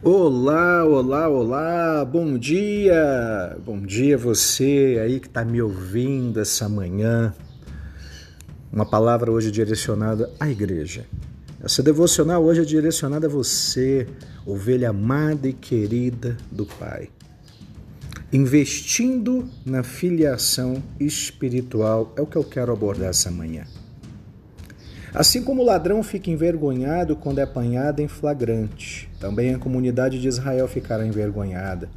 Olá, olá, olá, bom dia! Bom dia você aí que está me ouvindo essa manhã. Uma palavra hoje direcionada à igreja. Essa devocional hoje é direcionada a você, ovelha amada e querida do Pai. Investindo na filiação espiritual é o que eu quero abordar essa manhã. Assim como o ladrão fica envergonhado quando é apanhado em flagrante, também a comunidade de Israel ficará envergonhada.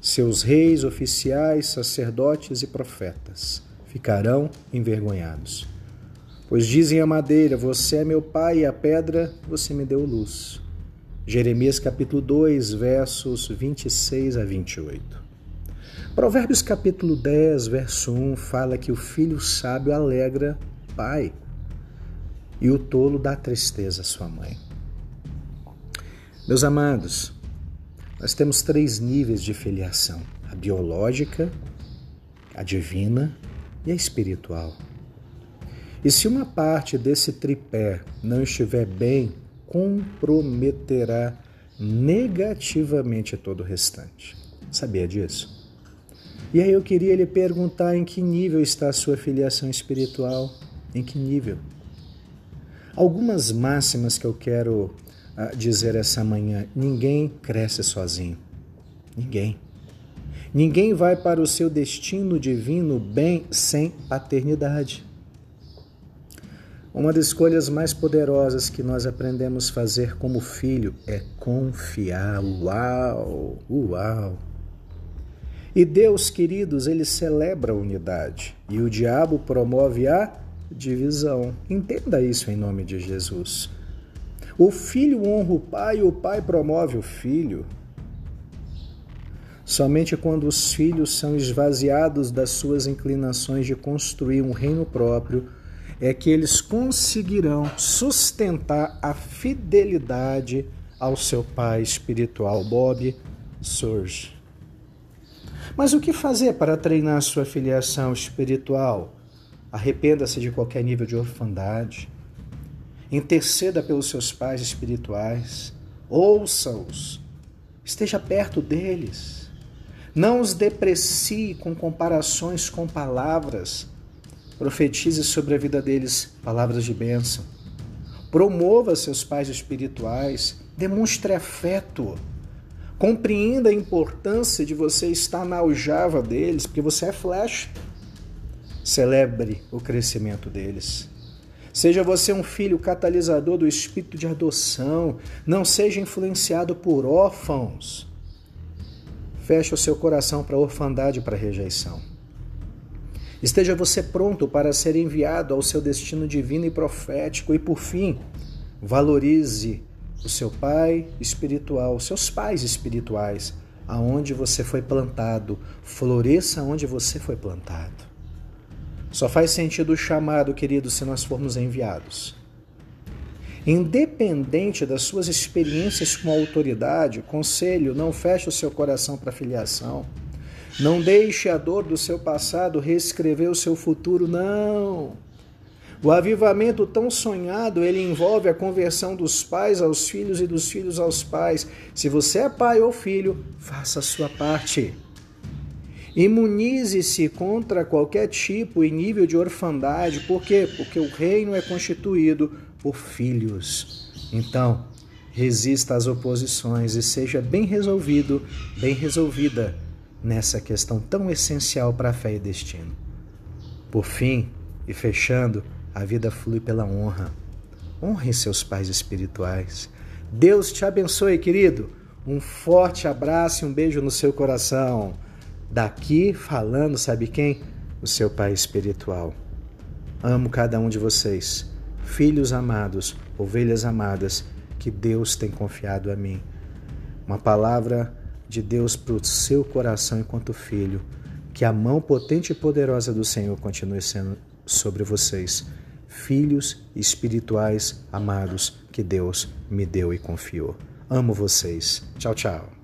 Seus reis, oficiais, sacerdotes e profetas ficarão envergonhados. Pois dizem a madeira: Você é meu pai, e a pedra, você me deu luz. Jeremias capítulo 2, versos 26 a 28. Provérbios capítulo 10, verso 1 fala que o filho sábio alegra pai e o tolo dá tristeza à sua mãe. Meus amados, nós temos três níveis de filiação: a biológica, a divina e a espiritual. E se uma parte desse tripé não estiver bem, comprometerá negativamente todo o restante. Sabia disso? E aí eu queria lhe perguntar em que nível está a sua filiação espiritual? Em que nível? Algumas máximas que eu quero uh, dizer essa manhã. Ninguém cresce sozinho. Ninguém. Ninguém vai para o seu destino divino bem sem paternidade. Uma das escolhas mais poderosas que nós aprendemos a fazer como filho é confiar. Uau! Uau! E Deus, queridos, ele celebra a unidade e o diabo promove a divisão. Entenda isso em nome de Jesus. O filho honra o pai, o pai promove o filho. Somente quando os filhos são esvaziados das suas inclinações de construir um reino próprio é que eles conseguirão sustentar a fidelidade ao seu pai espiritual. Bob surge. Mas o que fazer para treinar sua filiação espiritual? Arrependa-se de qualquer nível de orfandade. Interceda pelos seus pais espirituais. Ouça-os. Esteja perto deles. Não os deprecie com comparações com palavras. Profetize sobre a vida deles palavras de bênção. Promova seus pais espirituais. Demonstre afeto. Compreenda a importância de você estar na aljava deles, porque você é flecha. Celebre o crescimento deles. Seja você um filho catalisador do espírito de adoção. Não seja influenciado por órfãos. Feche o seu coração para a orfandade e para a rejeição. Esteja você pronto para ser enviado ao seu destino divino e profético. E por fim, valorize o seu pai espiritual, seus pais espirituais, aonde você foi plantado. Floresça onde você foi plantado. Só faz sentido o chamado, querido, se nós formos enviados. Independente das suas experiências com a autoridade, conselho, não feche o seu coração para filiação. Não deixe a dor do seu passado reescrever o seu futuro, não. O avivamento tão sonhado, ele envolve a conversão dos pais aos filhos e dos filhos aos pais. Se você é pai ou filho, faça a sua parte. Imunize-se contra qualquer tipo e nível de orfandade. Por quê? Porque o reino é constituído por filhos. Então, resista às oposições e seja bem resolvido, bem resolvida nessa questão tão essencial para a fé e destino. Por fim, e fechando, a vida flui pela honra. Honre seus pais espirituais. Deus te abençoe, querido. Um forte abraço e um beijo no seu coração. Daqui falando, sabe quem? O seu Pai espiritual. Amo cada um de vocês, filhos amados, ovelhas amadas, que Deus tem confiado a mim. Uma palavra de Deus para o seu coração enquanto filho. Que a mão potente e poderosa do Senhor continue sendo sobre vocês, filhos espirituais amados que Deus me deu e confiou. Amo vocês. Tchau, tchau.